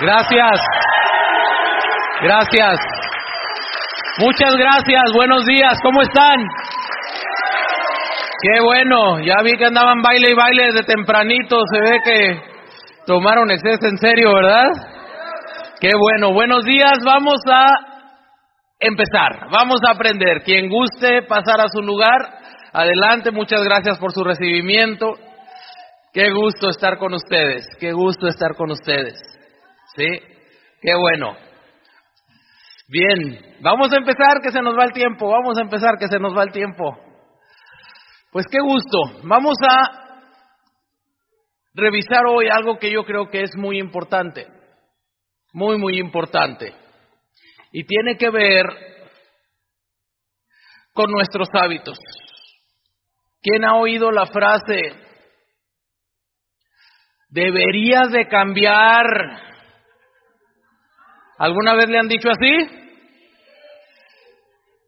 Gracias. Gracias. Muchas gracias. Buenos días. ¿Cómo están? Qué bueno. Ya vi que andaban baile y baile desde tempranito. Se ve que tomaron exceso en serio, ¿verdad? Qué bueno. Buenos días. Vamos a empezar. Vamos a aprender. Quien guste pasar a su lugar, adelante. Muchas gracias por su recibimiento. Qué gusto estar con ustedes. Qué gusto estar con ustedes. ¿Sí? Qué bueno. Bien, vamos a empezar que se nos va el tiempo, vamos a empezar que se nos va el tiempo. Pues qué gusto. Vamos a revisar hoy algo que yo creo que es muy importante, muy, muy importante. Y tiene que ver con nuestros hábitos. ¿Quién ha oído la frase, deberías de cambiar ¿Alguna vez le han dicho así?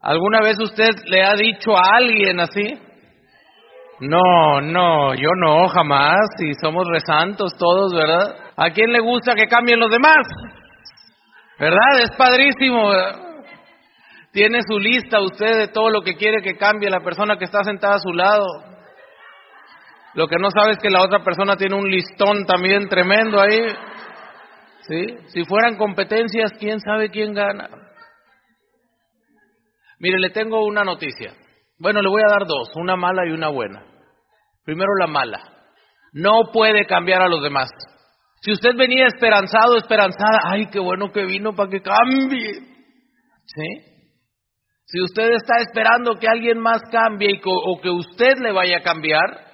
¿Alguna vez usted le ha dicho a alguien así? No, no, yo no, jamás. Y somos resantos todos, ¿verdad? ¿A quién le gusta que cambien los demás? ¿Verdad? Es padrísimo. Tiene su lista usted de todo lo que quiere que cambie la persona que está sentada a su lado. Lo que no sabe es que la otra persona tiene un listón también tremendo ahí. ¿Sí? Si fueran competencias, ¿quién sabe quién gana? Mire, le tengo una noticia. Bueno, le voy a dar dos, una mala y una buena. Primero la mala. No puede cambiar a los demás. Si usted venía esperanzado, esperanzada, ay, qué bueno que vino para que cambie. ¿Sí? Si usted está esperando que alguien más cambie o que usted le vaya a cambiar,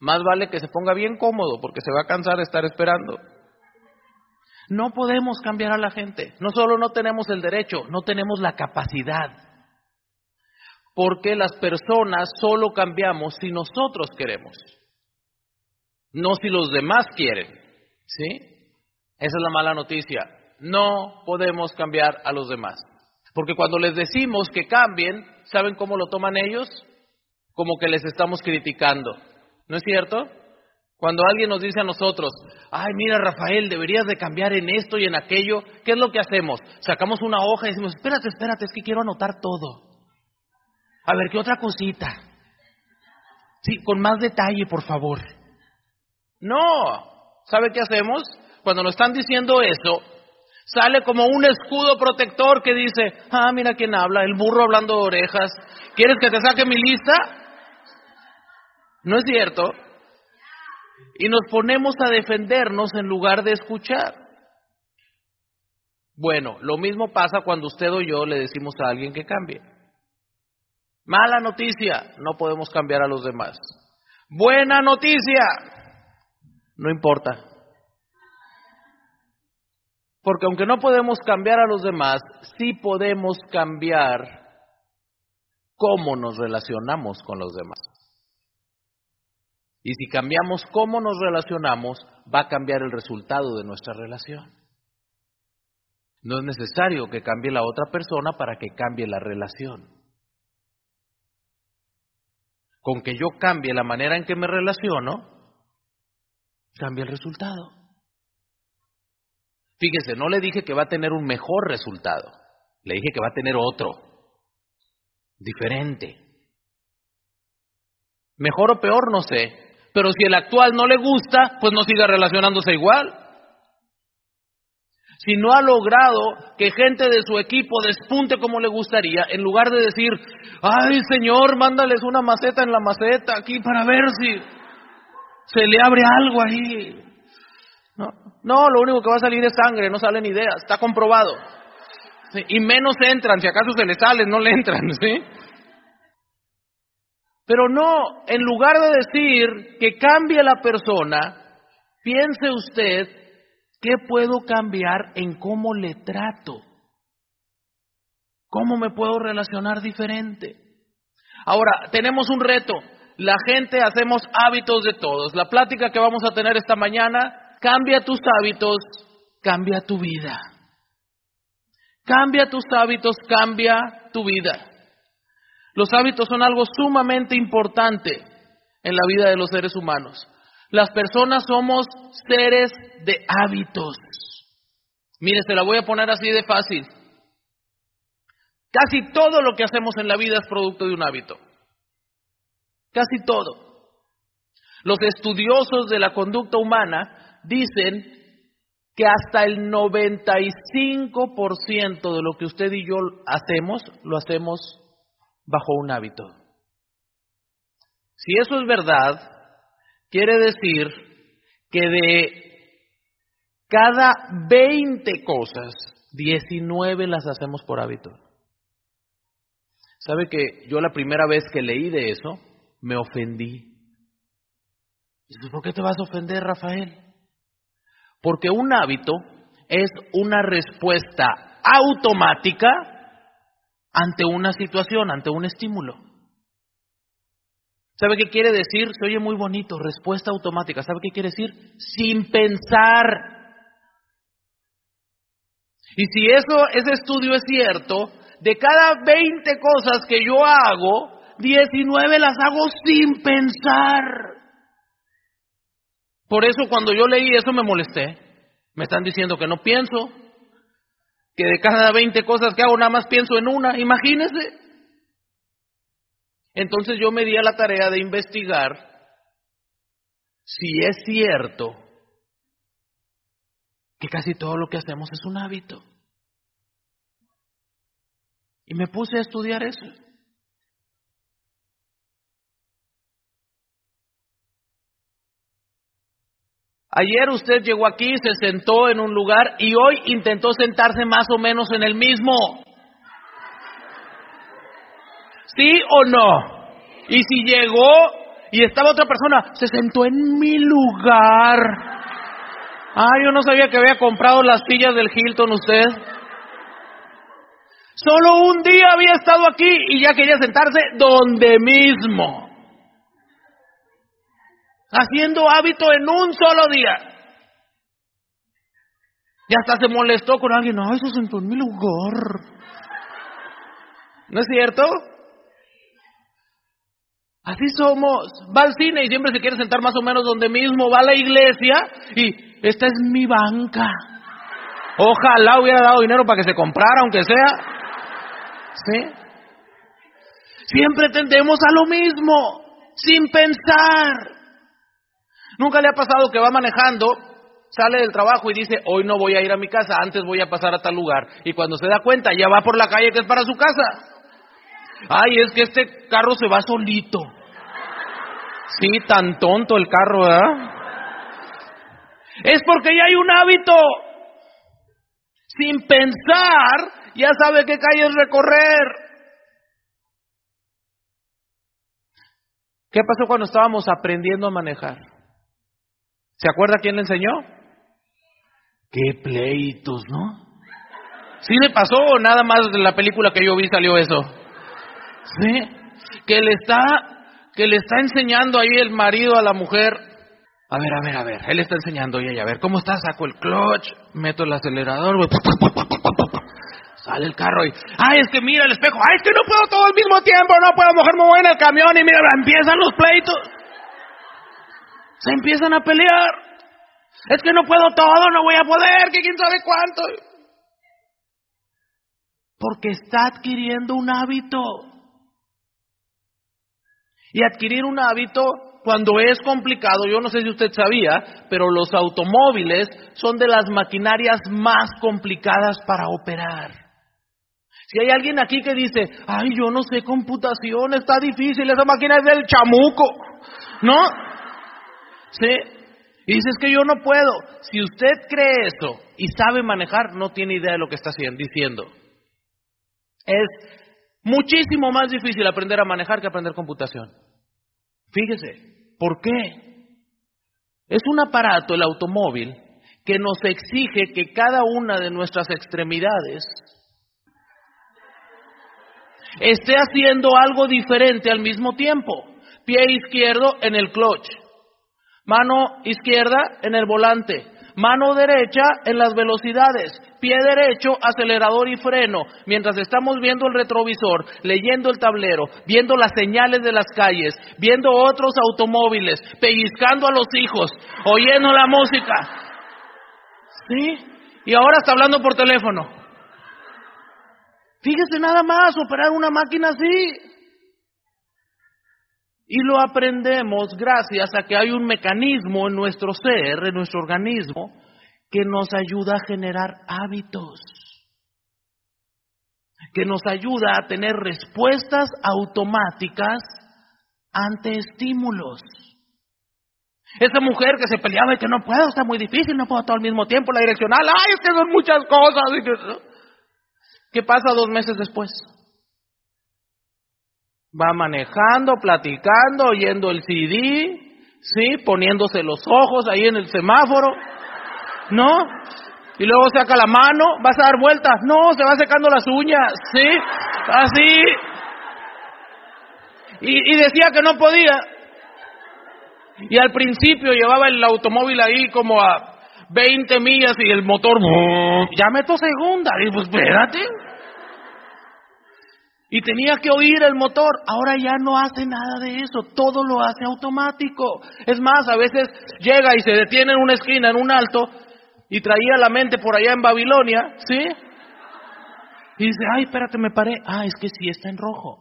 más vale que se ponga bien cómodo porque se va a cansar de estar esperando. No podemos cambiar a la gente. No solo no tenemos el derecho, no tenemos la capacidad. Porque las personas solo cambiamos si nosotros queremos, no si los demás quieren. ¿Sí? Esa es la mala noticia. No podemos cambiar a los demás. Porque cuando les decimos que cambien, ¿saben cómo lo toman ellos? Como que les estamos criticando. ¿No es cierto? Cuando alguien nos dice a nosotros, ay, mira Rafael, deberías de cambiar en esto y en aquello, ¿qué es lo que hacemos? Sacamos una hoja y decimos, espérate, espérate, es que quiero anotar todo. A ver, ¿qué otra cosita? Sí, con más detalle, por favor. No, ¿sabe qué hacemos? Cuando nos están diciendo eso, sale como un escudo protector que dice, ah, mira quién habla, el burro hablando de orejas. ¿Quieres que te saque mi lista? ¿No es cierto? y nos ponemos a defendernos en lugar de escuchar. Bueno, lo mismo pasa cuando usted o yo le decimos a alguien que cambie. Mala noticia, no podemos cambiar a los demás. Buena noticia, no importa. Porque aunque no podemos cambiar a los demás, sí podemos cambiar cómo nos relacionamos con los demás. Y si cambiamos cómo nos relacionamos, va a cambiar el resultado de nuestra relación. No es necesario que cambie la otra persona para que cambie la relación. Con que yo cambie la manera en que me relaciono, cambia el resultado. Fíjese, no le dije que va a tener un mejor resultado, le dije que va a tener otro, diferente. Mejor o peor, no sé, pero si el actual no le gusta, pues no siga relacionándose igual. Si no ha logrado que gente de su equipo despunte como le gustaría, en lugar de decir, ay Señor, mándales una maceta en la maceta aquí para ver si se le abre algo ahí. No, no lo único que va a salir es sangre, no salen ideas, está comprobado. y menos entran, si acaso se le salen, no le entran, ¿sí? Pero no, en lugar de decir que cambie la persona, piense usted qué puedo cambiar en cómo le trato. ¿Cómo me puedo relacionar diferente? Ahora, tenemos un reto. La gente hacemos hábitos de todos. La plática que vamos a tener esta mañana, cambia tus hábitos, cambia tu vida. Cambia tus hábitos, cambia tu vida. Los hábitos son algo sumamente importante en la vida de los seres humanos. las personas somos seres de hábitos. Mire, se la voy a poner así de fácil. Casi todo lo que hacemos en la vida es producto de un hábito. Casi todo. Los estudiosos de la conducta humana dicen que hasta el 95% de lo que usted y yo hacemos, lo hacemos bajo un hábito. Si eso es verdad, quiere decir que de cada 20 cosas, 19 las hacemos por hábito. ¿Sabe que yo la primera vez que leí de eso, me ofendí? ¿por qué te vas a ofender, Rafael? Porque un hábito es una respuesta automática ante una situación, ante un estímulo. ¿Sabe qué quiere decir? Se oye muy bonito, respuesta automática. ¿Sabe qué quiere decir? Sin pensar. Y si eso, ese estudio es cierto, de cada 20 cosas que yo hago, 19 las hago sin pensar. Por eso cuando yo leí eso me molesté. Me están diciendo que no pienso, que de cada 20 cosas que hago nada más pienso en una, imagínense. Entonces yo me di a la tarea de investigar si es cierto que casi todo lo que hacemos es un hábito. Y me puse a estudiar eso. Ayer usted llegó aquí, se sentó en un lugar y hoy intentó sentarse más o menos en el mismo. ¿Sí o no? Y si llegó y estaba otra persona, se sentó en mi lugar. Ah, yo no sabía que había comprado las sillas del Hilton usted. Solo un día había estado aquí y ya quería sentarse donde mismo haciendo hábito en un solo día. Y hasta se molestó con alguien, no, eso sentó en mi lugar. ¿No es cierto? Así somos. Va al cine y siempre se quiere sentar más o menos donde mismo. Va a la iglesia y esta es mi banca. Ojalá hubiera dado dinero para que se comprara, aunque sea. ¿Sí? Siempre tendemos a lo mismo, sin pensar. ¿Nunca le ha pasado que va manejando, sale del trabajo y dice, hoy no voy a ir a mi casa, antes voy a pasar a tal lugar? Y cuando se da cuenta, ya va por la calle que es para su casa. Ay, es que este carro se va solito. Sí, tan tonto el carro, ¿verdad? Es porque ya hay un hábito. Sin pensar, ya sabe qué calles recorrer. ¿Qué pasó cuando estábamos aprendiendo a manejar? ¿Se acuerda quién le enseñó? Qué pleitos, ¿no? ¿Sí le pasó o nada más de la película que yo vi salió eso? ¿Sí? Que le está, que le está enseñando ahí el marido a la mujer. A ver, a ver, a ver. Él está enseñando y ella, a ver, ¿cómo está? Saco el clutch, meto el acelerador, Sale el carro y, ay, es que mira el espejo, ay, es que no puedo todo al mismo tiempo, no puedo, mejor me voy en el camión y mira, empiezan los pleitos. Se empiezan a pelear. Es que no puedo todo, no voy a poder, que quién sabe cuánto. Porque está adquiriendo un hábito. Y adquirir un hábito cuando es complicado, yo no sé si usted sabía, pero los automóviles son de las maquinarias más complicadas para operar. Si hay alguien aquí que dice, ay, yo no sé computación, está difícil, esa máquina es del chamuco, ¿no? ¿Sí? Y dices que yo no puedo. Si usted cree eso y sabe manejar, no tiene idea de lo que está diciendo. Es muchísimo más difícil aprender a manejar que aprender computación. Fíjese, ¿por qué? Es un aparato, el automóvil, que nos exige que cada una de nuestras extremidades esté haciendo algo diferente al mismo tiempo. Pie izquierdo en el clutch, Mano izquierda en el volante. Mano derecha en las velocidades. pie derecho, acelerador y freno, mientras estamos viendo el retrovisor, leyendo el tablero, viendo las señales de las calles, viendo otros automóviles, pellizcando a los hijos, oyendo la música. ¿Sí? Y ahora está hablando por teléfono. Fíjese nada más, operar una máquina así. Y lo aprendemos gracias a que hay un mecanismo en nuestro ser, en nuestro organismo, que nos ayuda a generar hábitos, que nos ayuda a tener respuestas automáticas ante estímulos. Esa mujer que se peleaba y que no puedo, está muy difícil, no puedo todo al mismo tiempo, la direccional, ay, es que son muchas cosas. ¿Qué pasa dos meses después? Va manejando, platicando, oyendo el CD, ¿sí? Poniéndose los ojos ahí en el semáforo, ¿no? Y luego saca la mano, vas a dar vueltas, no, se va secando las uñas, ¿sí? Así. Y, decía que no podía. Y al principio llevaba el automóvil ahí como a 20 millas y el motor, ya meto segunda. Y pues espérate y tenía que oír el motor. Ahora ya no hace nada de eso, todo lo hace automático. Es más, a veces llega y se detiene en una esquina, en un alto, y traía la mente por allá en Babilonia, ¿sí? Y dice, ay, espérate, me paré. Ah, es que sí está en rojo.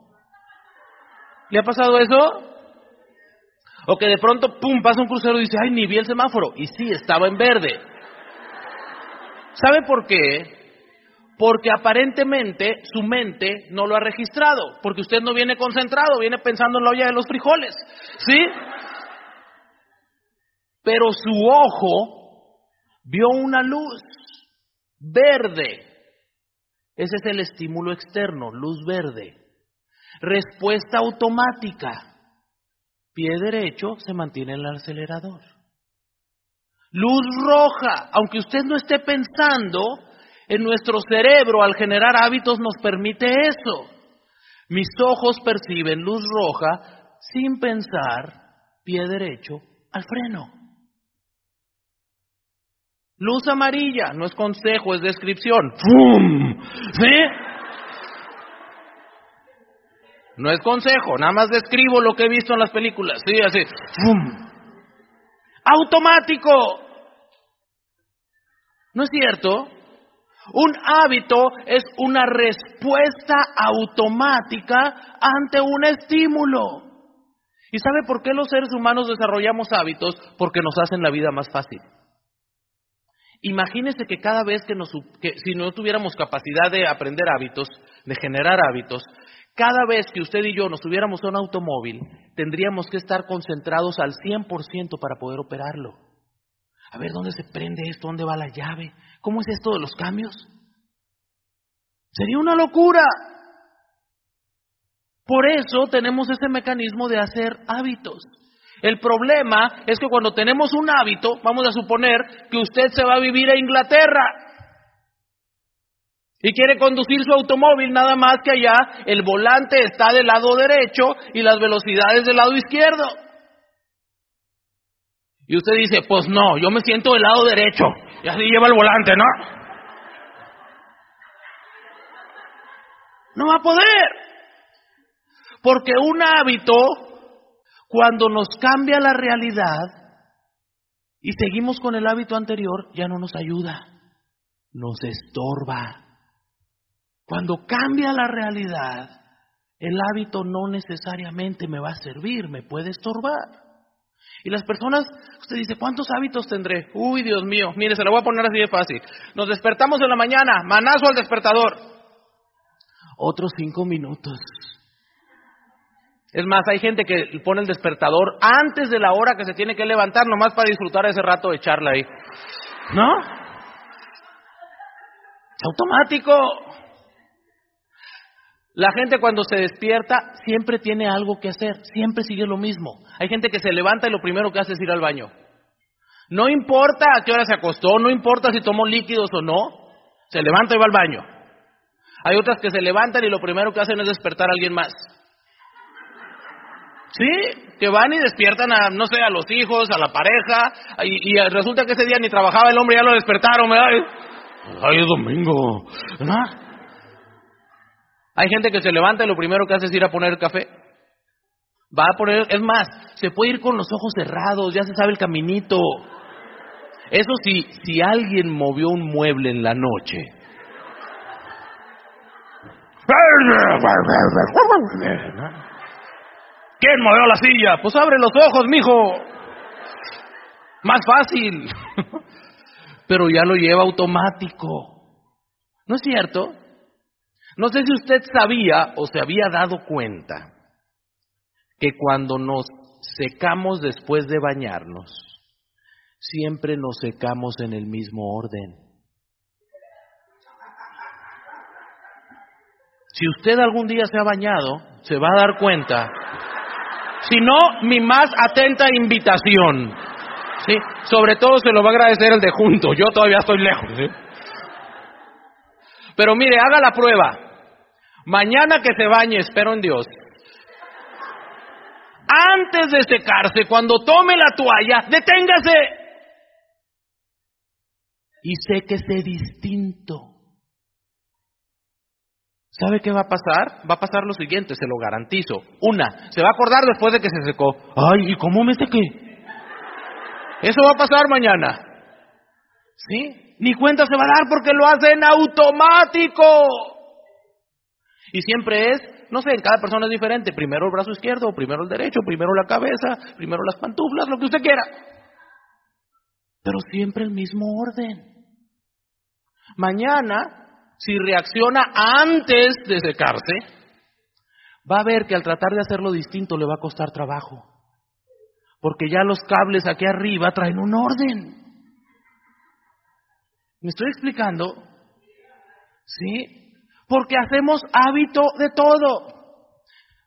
¿Le ha pasado eso? O que de pronto, pum, pasa un crucero y dice, ay, ni vi el semáforo. Y sí, estaba en verde. ¿Sabe por qué? Porque aparentemente su mente no lo ha registrado, porque usted no viene concentrado, viene pensando en la olla de los frijoles, ¿sí? Pero su ojo vio una luz verde. Ese es el estímulo externo, luz verde. Respuesta automática. Pie derecho se mantiene en el acelerador. Luz roja, aunque usted no esté pensando, en nuestro cerebro al generar hábitos nos permite eso. Mis ojos perciben luz roja sin pensar, pie derecho al freno. Luz amarilla, no es consejo, es descripción. ¡Fum! ¿Sí? No es consejo, nada más describo lo que he visto en las películas. Sí, así. ¡Fum! Automático. ¿No es cierto? Un hábito es una respuesta automática ante un estímulo. ¿Y sabe por qué los seres humanos desarrollamos hábitos? Porque nos hacen la vida más fácil. Imagínese que cada vez que, nos, si no tuviéramos capacidad de aprender hábitos, de generar hábitos, cada vez que usted y yo nos tuviéramos un automóvil, tendríamos que estar concentrados al 100% para poder operarlo. A ver, ¿dónde se prende esto? ¿Dónde va la llave? ¿Cómo es esto de los cambios? Sería una locura. Por eso tenemos ese mecanismo de hacer hábitos. El problema es que cuando tenemos un hábito, vamos a suponer que usted se va a vivir a Inglaterra y quiere conducir su automóvil, nada más que allá el volante está del lado derecho y las velocidades del lado izquierdo. Y usted dice, pues no, yo me siento del lado derecho. Y así lleva el volante, ¿no? No va a poder. Porque un hábito, cuando nos cambia la realidad y seguimos con el hábito anterior, ya no nos ayuda, nos estorba. Cuando cambia la realidad, el hábito no necesariamente me va a servir, me puede estorbar. Y las personas, usted dice, ¿cuántos hábitos tendré? Uy, Dios mío, mire, se lo voy a poner así de fácil. Nos despertamos en la mañana, manazo al despertador. Otros cinco minutos. Es más, hay gente que pone el despertador antes de la hora que se tiene que levantar, nomás para disfrutar ese rato de charla ahí. ¿No? Es automático. La gente cuando se despierta siempre tiene algo que hacer, siempre sigue lo mismo. Hay gente que se levanta y lo primero que hace es ir al baño. No importa a qué hora se acostó, no importa si tomó líquidos o no, se levanta y va al baño. Hay otras que se levantan y lo primero que hacen es despertar a alguien más. Sí, que van y despiertan a, no sé, a los hijos, a la pareja, y, resulta que ese día ni trabajaba el hombre, ya lo despertaron, ¿verdad? Ay, es domingo. Hay gente que se levanta y lo primero que hace es ir a poner café. Va a poner, es más, se puede ir con los ojos cerrados, ya se sabe el caminito. Eso sí, si alguien movió un mueble en la noche. ¿Quién movió la silla? Pues abre los ojos, mijo. Más fácil. Pero ya lo lleva automático. ¿No es cierto? No sé si usted sabía o se había dado cuenta que cuando nos secamos después de bañarnos, siempre nos secamos en el mismo orden. Si usted algún día se ha bañado, se va a dar cuenta. Si no, mi más atenta invitación. ¿sí? Sobre todo se lo va a agradecer el de junto. Yo todavía estoy lejos. Pero mire, haga la prueba. Mañana que se bañe, espero en Dios, antes de secarse, cuando tome la toalla, deténgase y séquese distinto. ¿Sabe qué va a pasar? Va a pasar lo siguiente, se lo garantizo. Una, se va a acordar después de que se secó. Ay, ¿y cómo me sequé? Eso va a pasar mañana. ¿Sí? Ni cuenta se va a dar porque lo hace en automático. Y siempre es no sé, cada persona es diferente. Primero el brazo izquierdo, primero el derecho, primero la cabeza, primero las pantuflas, lo que usted quiera. Pero siempre el mismo orden. Mañana, si reacciona antes de secarse, va a ver que al tratar de hacerlo distinto le va a costar trabajo. Porque ya los cables aquí arriba traen un orden. ¿Me estoy explicando? ¿Sí? porque hacemos hábito de todo.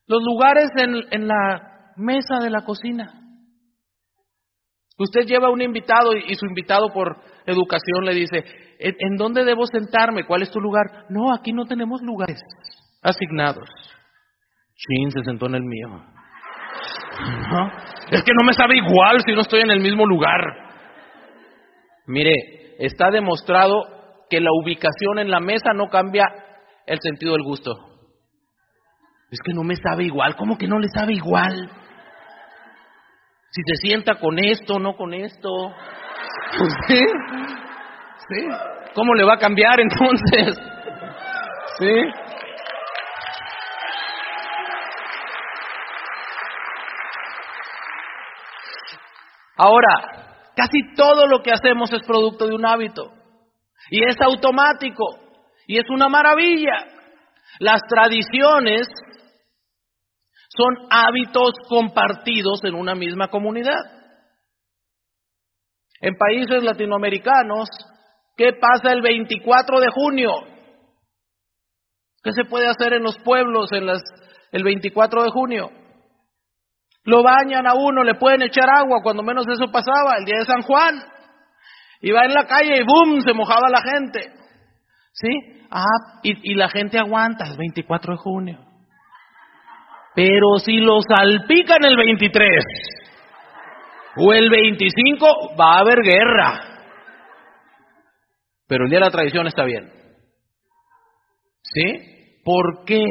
Los lugares en, la mesa de la cocina. Usted lleva a un invitado y, su invitado por educación le dice, ¿en, dónde debo sentarme? ¿Cuál es tu lugar? No, aquí no tenemos lugares asignados. Chin se sentó en el mío. Es que no me sabe igual si no estoy en el mismo lugar. Mire, está demostrado que la ubicación en la mesa no cambia el sentido del gusto. Es que no me sabe igual. ¿Cómo que no le sabe igual? Si se sienta con esto, no con esto. ¿Sí? ¿Sí? ¿Cómo le va a cambiar entonces? ¿Sí? Ahora, casi todo lo que hacemos es producto de un hábito. Y es automático. Y es una maravilla. Las tradiciones son hábitos compartidos en una misma comunidad. En países latinoamericanos, ¿qué pasa el 24 de junio? ¿Qué se puede hacer en los pueblos en las, el 24 de junio? Lo bañan a uno, le pueden echar agua, cuando menos eso pasaba, el día de San Juan. Iba en la calle y ¡boom! se mojaba la gente. ¿Sí? Ah, y, la gente aguanta el 24 de junio. Pero si lo salpican el 23 o el 25, va a haber guerra. Pero el día de la tradición está bien. ¿Sí? ¿Por qué?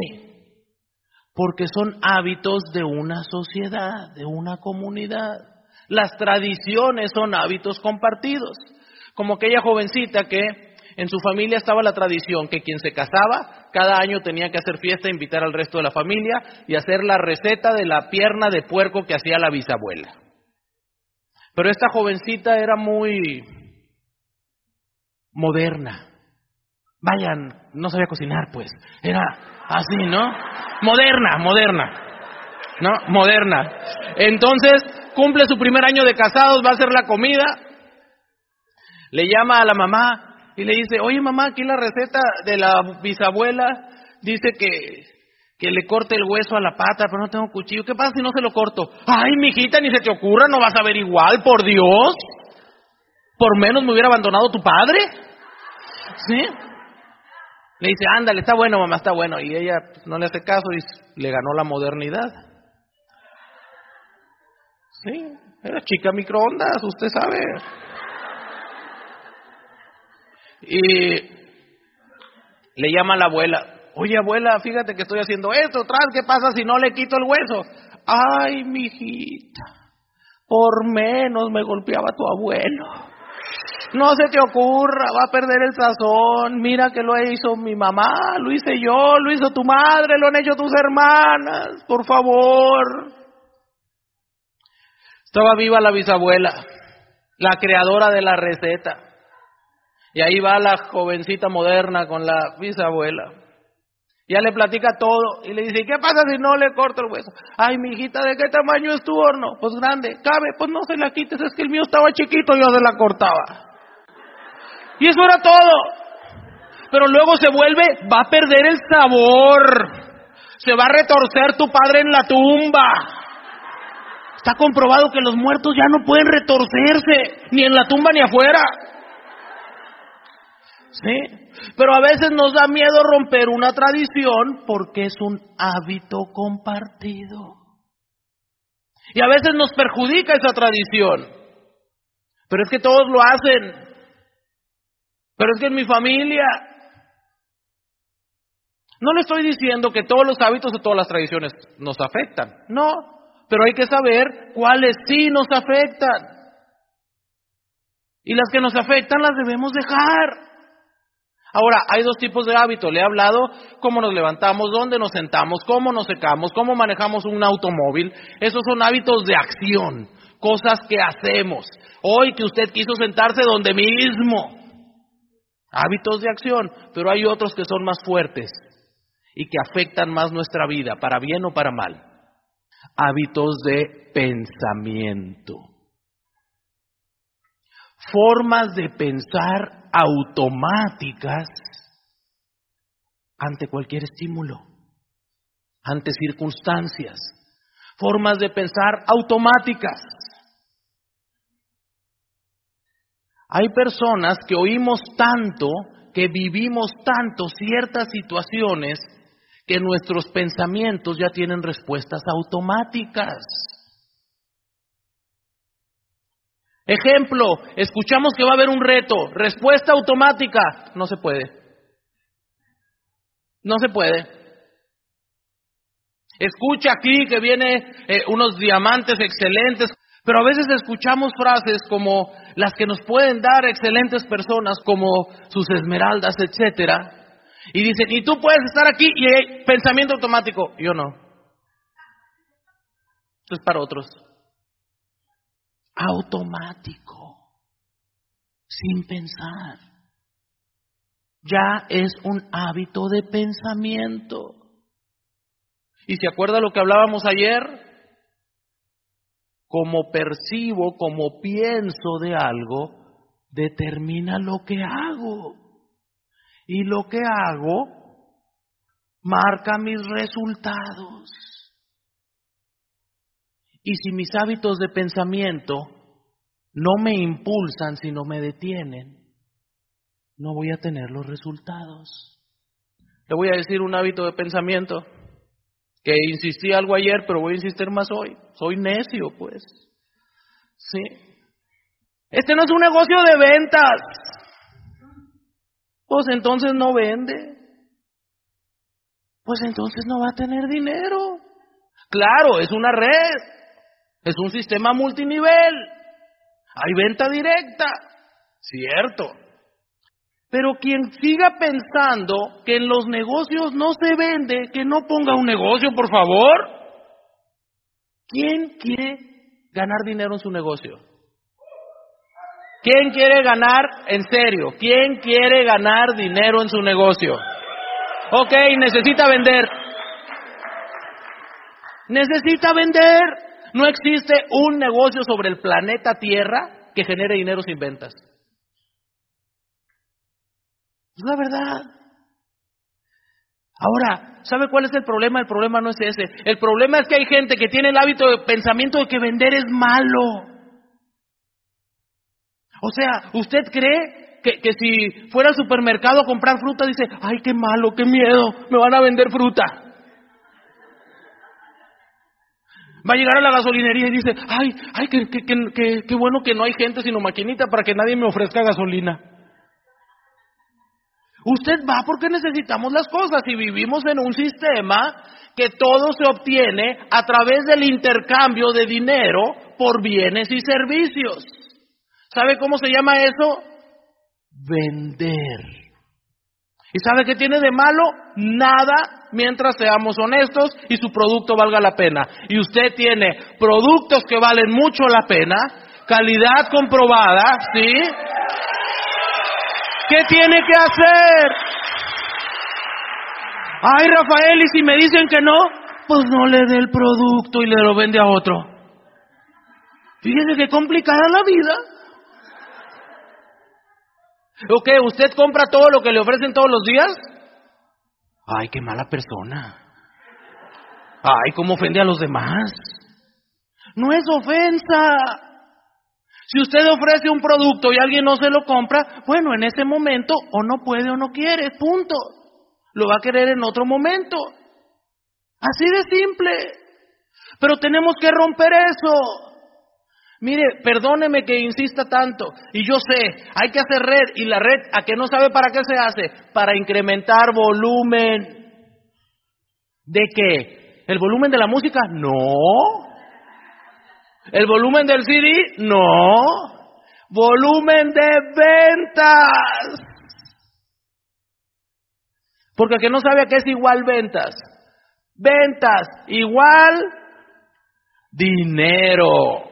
Porque son hábitos de una sociedad, de una comunidad. Las tradiciones son hábitos compartidos. Como aquella jovencita que en su familia estaba la tradición que quien se casaba cada año tenía que hacer fiesta, invitar al resto de la familia y hacer la receta de la pierna de puerco que hacía la bisabuela. Pero esta jovencita era muy moderna. Vayan, no sabía cocinar, pues. Era así, ¿no? Moderna, moderna. ¿No? Moderna. Entonces, cumple su primer año de casados, va a hacer la comida. Le llama a la mamá, y le dice, oye mamá, aquí la receta de la bisabuela dice que, que le corte el hueso a la pata, pero no tengo cuchillo. ¿Qué pasa si no se lo corto? Ay, mijita, ni se te ocurra, no vas a ver igual, por Dios. Por menos me hubiera abandonado tu padre. ¿Sí? Le dice, ándale, está bueno, mamá, está bueno. Y ella pues, no le hace caso y le ganó la modernidad. Sí, era chica microondas, usted sabe. Y le llama a la abuela, oye abuela, fíjate que estoy haciendo esto, tras, ¿qué pasa si no le quito el hueso? Ay, mijita, por menos me golpeaba tu abuelo. No se te ocurra, va a perder el sazón. Mira que lo hizo mi mamá, lo hice yo, lo hizo tu madre, lo han hecho tus hermanas. Por favor. Estaba viva la bisabuela, la creadora de la receta. Y ahí va la jovencita moderna con la bisabuela. Ya le platica todo y le dice, ¿qué pasa si no le corto el hueso? Ay, mi hijita, ¿de qué tamaño es tu horno? Pues grande, cabe, pues no se la quites, es que el mío estaba chiquito, yo se la cortaba. Y eso era todo. Pero luego se vuelve, va a perder el sabor. Se va a retorcer tu padre en la tumba. Está comprobado que los muertos ya no pueden retorcerse, ni en la tumba ni afuera. ¿Sí? Pero a veces nos da miedo romper una tradición porque es un hábito compartido. Y a veces nos perjudica esa tradición. Pero es que todos lo hacen. Pero es que en mi familia... No le estoy diciendo que todos los hábitos o todas las tradiciones nos afectan. No, pero hay que saber cuáles sí nos afectan. Y las que nos afectan las debemos dejar. Ahora, hay dos tipos de hábitos. Le he hablado cómo nos levantamos, dónde nos sentamos, cómo nos secamos, cómo manejamos un automóvil. Esos son hábitos de acción, cosas que hacemos. Hoy que usted quiso sentarse donde mismo, hábitos de acción, pero hay otros que son más fuertes y que afectan más nuestra vida, para bien o para mal. Hábitos de pensamiento. Formas de pensar automáticas ante cualquier estímulo, ante circunstancias. Formas de pensar automáticas. Hay personas que oímos tanto, que vivimos tanto ciertas situaciones, que nuestros pensamientos ya tienen respuestas automáticas. Ejemplo, escuchamos que va a haber un reto, respuesta automática, no se puede. No se puede. Escucha aquí que viene eh, unos diamantes excelentes, pero a veces escuchamos frases como las que nos pueden dar excelentes personas, como sus esmeraldas, etcétera, y dicen, y tú puedes estar aquí y hay pensamiento automático. Yo no. Esto es para otros. Automático. Sin pensar. Ya es un hábito de pensamiento. ¿Y se acuerda lo que hablábamos ayer? Como percibo, como pienso de algo, determina lo que hago. Y lo que hago marca mis resultados. Y si mis hábitos de pensamiento no me impulsan, sino me detienen, no voy a tener los resultados. Le voy a decir un hábito de pensamiento que insistí algo ayer, pero voy a insistir más hoy. Soy necio, pues. Sí. Este no es un negocio de ventas. Pues entonces no vende. Pues entonces no va a tener dinero. Claro, es una red. Es un sistema multinivel. Hay venta directa. Cierto. Pero quien siga pensando que en los negocios no se vende, que no ponga un negocio, por favor. ¿Quién quiere ganar dinero en su negocio? ¿Quién quiere ganar en serio? ¿Quién quiere ganar dinero en su negocio? Ok, necesita vender. Necesita vender. No existe un negocio sobre el planeta Tierra que genere dinero sin ventas. Es la verdad. Ahora, ¿sabe cuál es el problema? El problema no es ese. El problema es que hay gente que tiene el hábito de pensamiento de que vender es malo. O sea, ¿usted cree que, que si fuera al supermercado a comprar fruta dice, ay, qué malo, qué miedo, me van a vender fruta? Va a llegar a la gasolinería y dice, ay, ay, qué, qué, qué bueno que no hay gente sino maquinita para que nadie me ofrezca gasolina. Usted va porque necesitamos las cosas y vivimos en un sistema que todo se obtiene a través del intercambio de dinero por bienes y servicios. ¿Sabe cómo se llama eso? Vender. ¿Y sabe qué tiene de malo? Nada mientras seamos honestos y su producto valga la pena. Y usted tiene productos que valen mucho la pena, calidad comprobada, ¿sí? ¿Qué tiene que hacer? Ay, Rafael, y si me dicen que no, pues no le dé el producto y le lo vende a otro. Fíjese qué complicada la vida. ¿O qué? ¿Usted compra todo lo que le ofrecen todos los días? Ay, qué mala persona. Ay, cómo ofende a los demás. No es ofensa. Si usted ofrece un producto y alguien no se lo compra, bueno, en ese momento o no puede o no quiere, punto. Lo va a querer en otro momento. Así de simple. Pero tenemos que romper eso. Mire, perdóneme que insista tanto. Y yo sé, hay que hacer red. Y la red, ¿a que no sabe para qué se hace? Para incrementar volumen. ¿De qué? ¿El volumen de la música? No. ¿El volumen del CD? No. Volumen de ventas. Porque que no sabe a qué es igual ventas. Ventas igual dinero.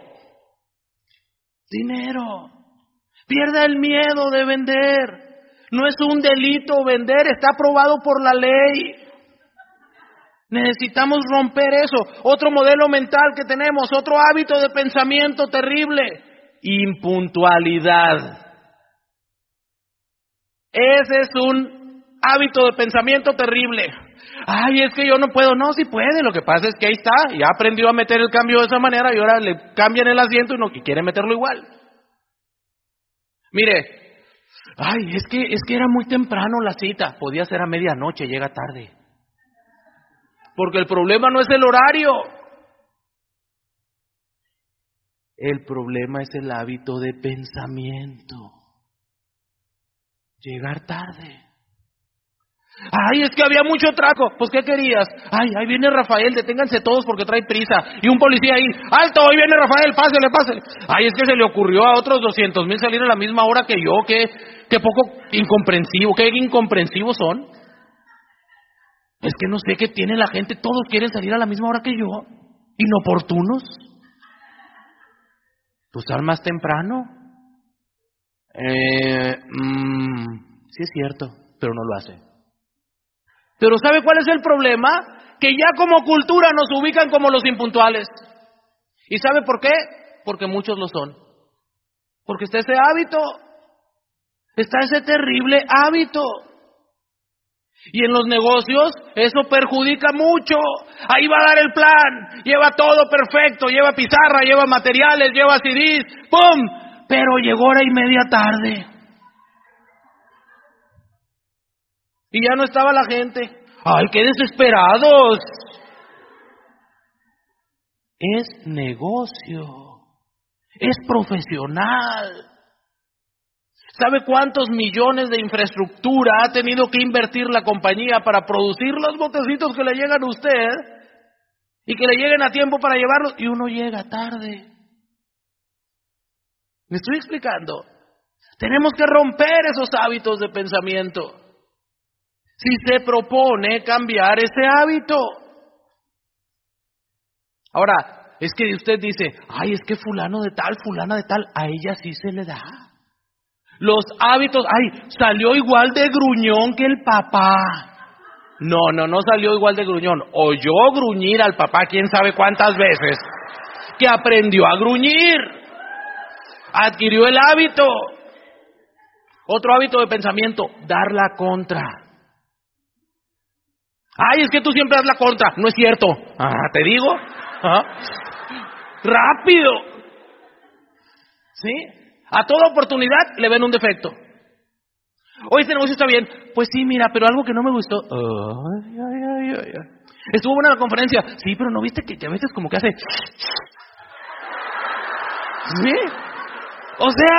Dinero. Pierda el miedo de vender. No es un delito vender, está aprobado por la ley. Necesitamos romper eso. Otro modelo mental que tenemos, otro hábito de pensamiento terrible, impuntualidad. Ese es un hábito de pensamiento terrible. Ay, es que yo no puedo. No, si puede. Lo que pasa es que ahí está. Ya aprendió a meter el cambio de esa manera y ahora le cambian el asiento y no quiere meterlo igual. Mire, ay, es que es que era muy temprano la cita. Podía ser a medianoche, llega tarde. Porque el problema no es el horario. El problema es el hábito de pensamiento. Llegar tarde. Ay, es que había mucho traco. Pues, ¿qué querías? Ay, ahí viene Rafael, deténganse todos porque trae prisa. Y un policía ahí, alto, ahí viene Rafael, pásele, pásele. Ay, es que se le ocurrió a otros doscientos mil salir a la misma hora que yo. Qué, qué poco incomprensivo, qué incomprensivos son. Es que no sé qué tiene la gente, todos quieren salir a la misma hora que yo. Inoportunos. ¿Tú sal más temprano? Eh, mm, sí es cierto, pero no lo hace. Pero ¿sabe cuál es el problema? Que ya como cultura nos ubican como los impuntuales. ¿Y sabe por qué? Porque muchos lo son. Porque está ese hábito. Está ese terrible hábito. Y en los negocios eso perjudica mucho. Ahí va a dar el plan. Lleva todo perfecto. Lleva pizarra, lleva materiales, lleva CDs. ¡Pum! Pero llegó hora y media tarde. Y ya no estaba la gente. ¡Ay, qué desesperados! Es negocio. Es profesional. ¿Sabe cuántos millones de infraestructura ha tenido que invertir la compañía para producir los botecitos que le llegan a usted y que le lleguen a tiempo para llevarlos y uno llega tarde? ¿Me estoy explicando? Tenemos que romper esos hábitos de pensamiento. Si se propone cambiar ese hábito. Ahora, es que usted dice, ay, es que fulano de tal, fulana de tal, a ella sí se le da. Los hábitos, ay, salió igual de gruñón que el papá. No, no, no salió igual de gruñón. Oyó gruñir al papá quién sabe cuántas veces. Que aprendió a gruñir. Adquirió el hábito. Otro hábito de pensamiento, dar la contra. Ay, es que tú siempre das la contra. No es cierto. Ah, te digo. Rápido. ¿Sí? A toda oportunidad le ven un defecto. Hoy este negocio está bien. Pues sí, mira, pero algo que no me gustó. Estuvo buena la conferencia. Sí, pero no viste que, a veces como que hace. ¿Sí? O sea,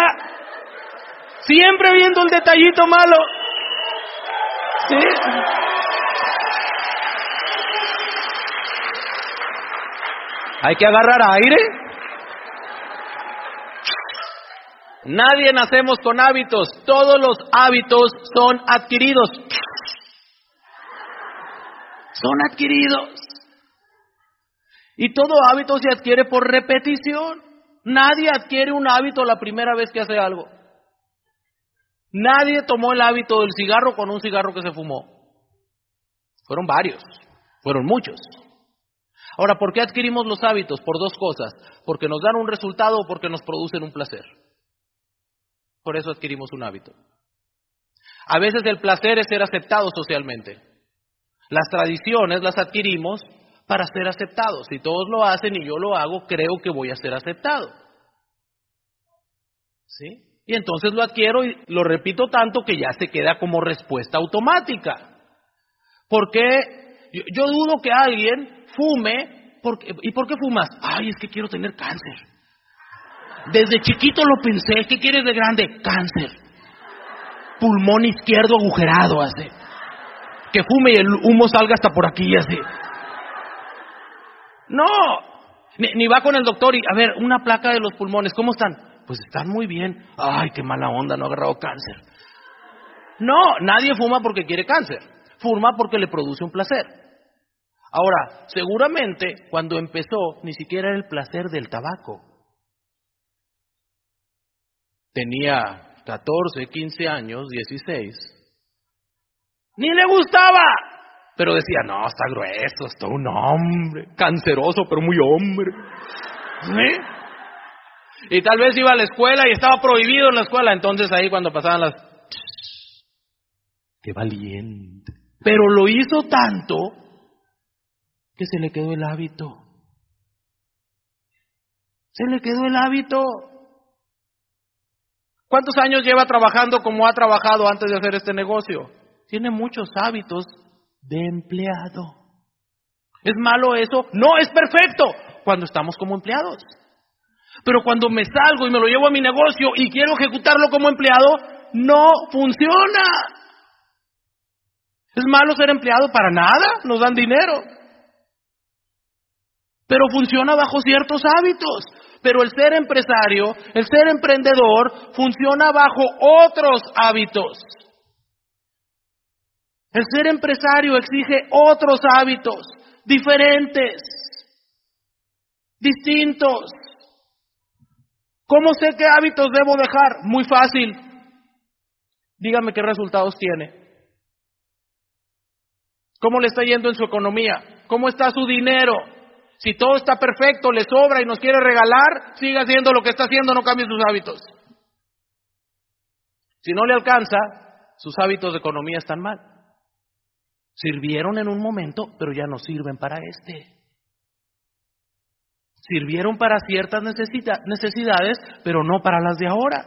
siempre viendo el detallito malo. ¿Sí? Hay que agarrar aire. Nadie nacemos con hábitos, todos los hábitos son adquiridos. Son adquiridos. Y todo hábito se adquiere por repetición. Nadie adquiere un hábito la primera vez que hace algo. Nadie tomó el hábito del cigarro con un cigarro que se fumó. Fueron varios, fueron muchos. Ahora, ¿por qué adquirimos los hábitos? Por dos cosas. Porque nos dan un resultado o porque nos producen un placer. Por eso adquirimos un hábito. A veces el placer es ser aceptado socialmente. Las tradiciones las adquirimos para ser aceptados. Si todos lo hacen y yo lo hago, creo que voy a ser aceptado. ¿Sí? Y entonces lo adquiero y lo repito tanto que ya se queda como respuesta automática. Porque yo, dudo que alguien fume. Porque, ¿Y por qué fumas? Ay, es que quiero tener cáncer. Desde chiquito lo pensé. ¿Qué quieres de grande? Cáncer. Pulmón izquierdo agujerado, así. Que fume y el humo salga hasta por aquí, así. No, ni, va con el doctor y, a ver, una placa de los pulmones, ¿cómo están? Pues están muy bien. Ay, qué mala onda, no ha agarrado cáncer. No, nadie fuma porque quiere cáncer. Fuma porque le produce un placer. Ahora, seguramente cuando empezó ni siquiera era el placer del tabaco. Tenía 14, 15 años, 16. Ni le gustaba. Pero decía, no, está grueso, está un hombre, canceroso, pero muy hombre. Y tal vez iba a la escuela y estaba prohibido en la escuela, entonces ahí cuando pasaban las... ¡Qué valiente! Pero lo hizo tanto que se le quedó el hábito. Se le quedó el hábito. ¿Cuántos años lleva trabajando como ha trabajado antes de hacer este negocio? Tiene muchos hábitos de empleado. ¿Es malo eso? No, es perfecto cuando estamos como empleados. Pero cuando me salgo y me lo llevo a mi negocio y quiero ejecutarlo como empleado, no funciona. ¿Es malo ser empleado? Para nada, nos dan dinero. Pero funciona bajo ciertos hábitos. Pero el ser empresario, el ser emprendedor, funciona bajo otros hábitos. El ser empresario exige otros hábitos, diferentes, distintos. ¿Cómo sé qué hábitos debo dejar? Muy fácil. Dígame qué resultados tiene. ¿Cómo le está yendo en su economía? ¿Cómo está su dinero? Si todo está perfecto, le sobra y nos quiere regalar, siga haciendo lo que está haciendo, no cambie sus hábitos. Si no le alcanza, sus hábitos de economía están mal. Sirvieron en un momento, pero ya no sirven para este. Sirvieron para ciertas necesidades, pero no para las de ahora.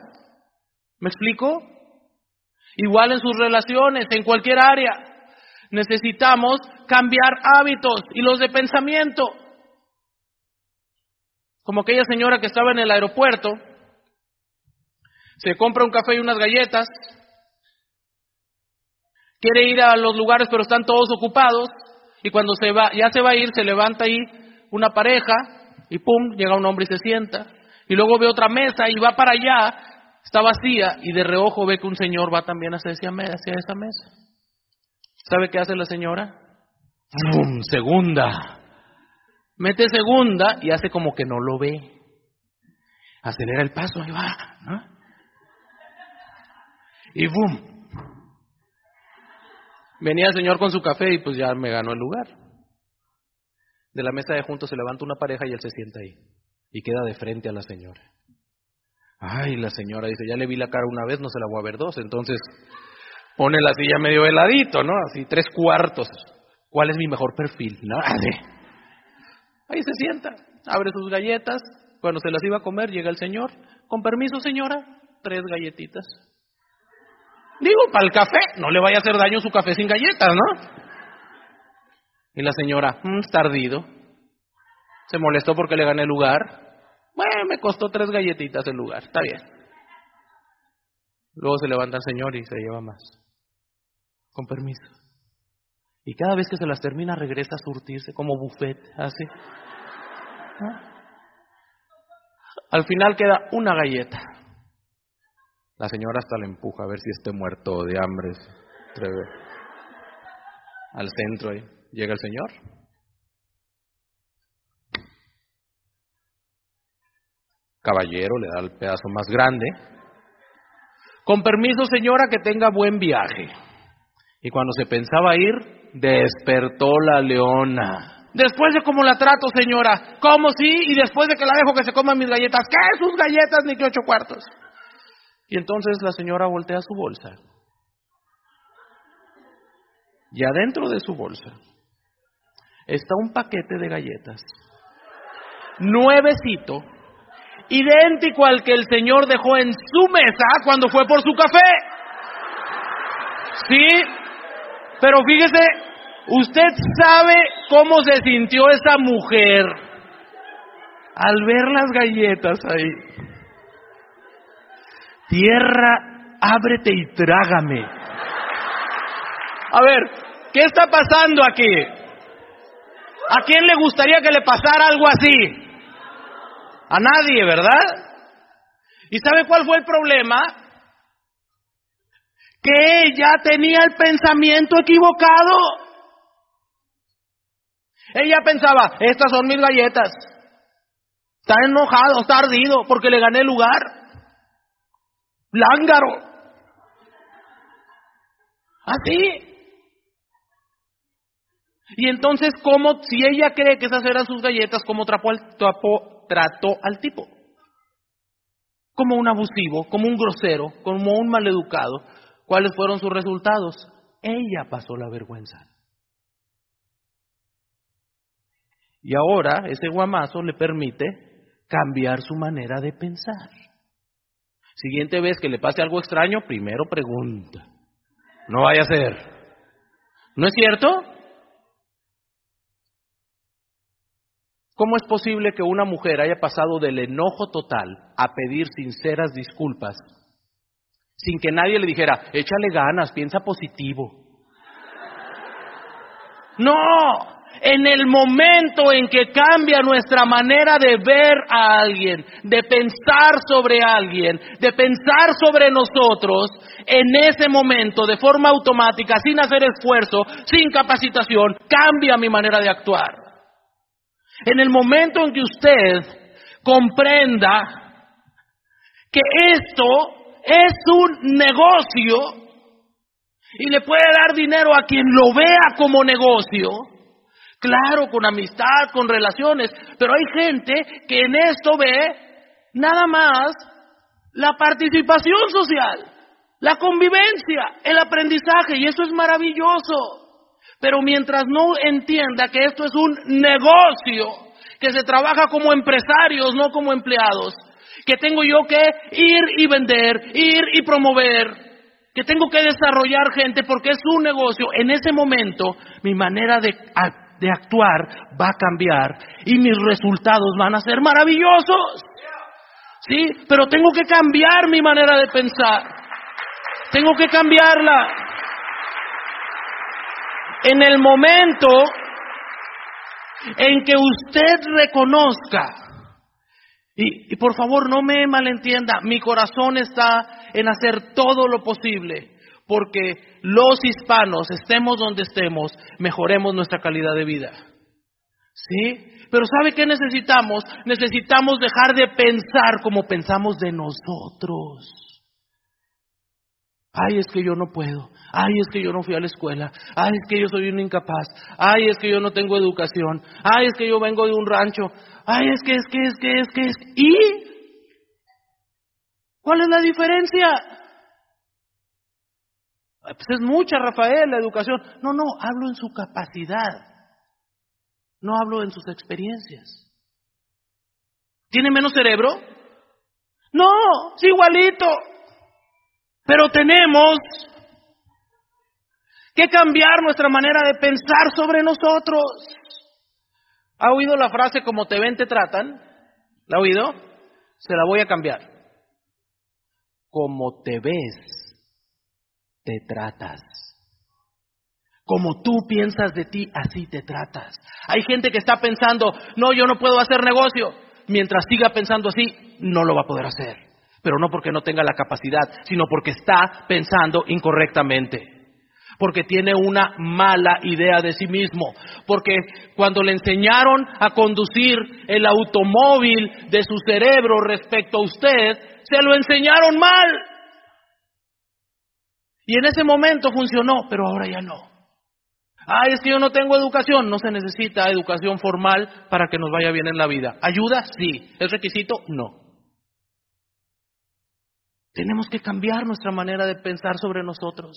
¿Me explico? Igual en sus relaciones, en cualquier área. Necesitamos cambiar hábitos y los de pensamiento. Como aquella señora que estaba en el aeropuerto, se compra un café y unas galletas, quiere ir a los lugares pero están todos ocupados y cuando se va, ya se va a ir, se levanta ahí una pareja y pum, llega un hombre y se sienta y luego ve otra mesa y va para allá, está vacía y de reojo ve que un señor va también hacia esa mesa. ¿Sabe qué hace la señora? ¡Pum! Segunda. Mete segunda y hace como que no lo ve. Acelera el paso, y va. ¿no? Y boom, Venía el señor con su café y pues ya me ganó el lugar. De la mesa de juntos se levanta una pareja y él se sienta ahí y queda de frente a la señora. Ay, la señora dice, ya le vi la cara una vez, no se la voy a ver dos. Entonces pone la silla medio heladito, ¿no? Así, tres cuartos. ¿Cuál es mi mejor perfil? ¿No? Ahí se sienta, abre sus galletas. Cuando se las iba a comer, llega el señor. Con permiso, señora, tres galletitas. Digo, para el café, no le vaya a hacer daño su café sin galletas, ¿no? Y la señora, mmm, tardido. Se molestó porque le gané el lugar. Bueno, me costó tres galletitas el lugar, está bien. Luego se levanta el señor y se lleva más. Con permiso. Y cada vez que se las termina regresa a surtirse como buffet, así. Al final queda una galleta. La señora hasta le empuja a ver si esté muerto de hambre. Al centro ahí. Llega el señor. Caballero le da el pedazo más grande. Con permiso, señora, que tenga buen viaje. Y cuando se pensaba ir, despertó la leona. Después de cómo la trato, señora, ¿cómo sí? Y después de que la dejo que se coma mis galletas, ¿qué? Sus galletas ni que ocho cuartos. Y entonces la señora voltea su bolsa. Y adentro de su bolsa está un paquete de galletas. Nuevecito, idéntico al que el Señor dejó en su mesa cuando fue por su café. Sí, pero fíjese, usted sabe cómo se sintió esa mujer al ver las galletas ahí. Tierra, ábrete y trágame. A ver, ¿qué está pasando aquí? ¿A quién le gustaría que le pasara algo así? A nadie, ¿verdad? ¿Y sabe cuál fue el problema? Que ella tenía el pensamiento equivocado. Ella pensaba, estas son mis galletas. Está enojado, está ardido porque le gané lugar. Lángaro. Así. Y entonces, ¿cómo, si ella cree que esas eran sus galletas, cómo trapó al, trató al tipo? Como un abusivo, como un grosero, como un maleducado. ¿Cuáles fueron sus resultados? Ella pasó la vergüenza. Y ahora ese guamazo le permite cambiar su manera de pensar. Siguiente vez que le pase algo extraño, primero pregunta. No vaya a ser. ¿No es cierto? ¿Cómo es posible que una mujer haya pasado del enojo total a pedir sinceras disculpas sin que nadie le dijera, échale ganas, piensa positivo? No, en el momento en que cambia nuestra manera de ver a alguien, de pensar sobre alguien, de pensar sobre nosotros, en ese momento, de forma automática, sin hacer esfuerzo, sin capacitación, cambia mi manera de actuar. En el momento en que usted comprenda que esto es un negocio y le puede dar dinero a quien lo vea como negocio, Claro, con amistad, con relaciones, pero hay gente que en esto ve nada más la participación social, la convivencia, el aprendizaje, y eso es maravilloso. Pero mientras no entienda que esto es un negocio, que se trabaja como empresarios, no como empleados, que tengo yo que ir y vender, ir y promover, que tengo que desarrollar gente porque es un negocio, en ese momento mi manera de actuar va a cambiar y mis resultados van a ser maravillosos. ¿Sí? Pero tengo que cambiar mi manera de pensar. Tengo que cambiarla. En el momento en que usted reconozca, y, por favor no me malentienda, mi corazón está en hacer todo lo posible porque los hispanos, estemos donde estemos, mejoremos nuestra calidad de vida. ¿Sí? Pero ¿sabe qué necesitamos? Necesitamos dejar de pensar como pensamos de nosotros. Ay, es que yo no puedo. Ay, es que yo no fui a la escuela. Ay, es que yo soy un incapaz. Ay, es que yo no tengo educación. Ay, es que yo vengo de un rancho. Ay, es que, es que, es que, es que, es que. ¿Y? ¿Cuál es la diferencia? Pues es mucha, Rafael, la educación. No, no, hablo en su capacidad. No hablo en sus experiencias. ¿Tiene menos cerebro? No, es igualito. Pero tenemos que cambiar nuestra manera de pensar sobre nosotros. ¿Ha oído la frase como te ven, te tratan? ¿La ha oído? Se la voy a cambiar. Como te ves, te tratas. Como tú piensas de ti, así te tratas. Hay gente que está pensando, no, yo no puedo hacer negocio. Mientras siga pensando así, no lo va a poder hacer. Pero no porque no tenga la capacidad, sino porque está pensando incorrectamente porque tiene una mala idea de sí mismo, porque cuando le enseñaron a conducir el automóvil de su cerebro respecto a usted, se lo enseñaron mal. Y en ese momento funcionó, pero ahora ya no. Ay, es que yo no tengo educación. No se necesita educación formal para que nos vaya bien en la vida. ¿Ayuda? Sí. ¿Es requisito? No. Tenemos que cambiar nuestra manera de pensar sobre nosotros.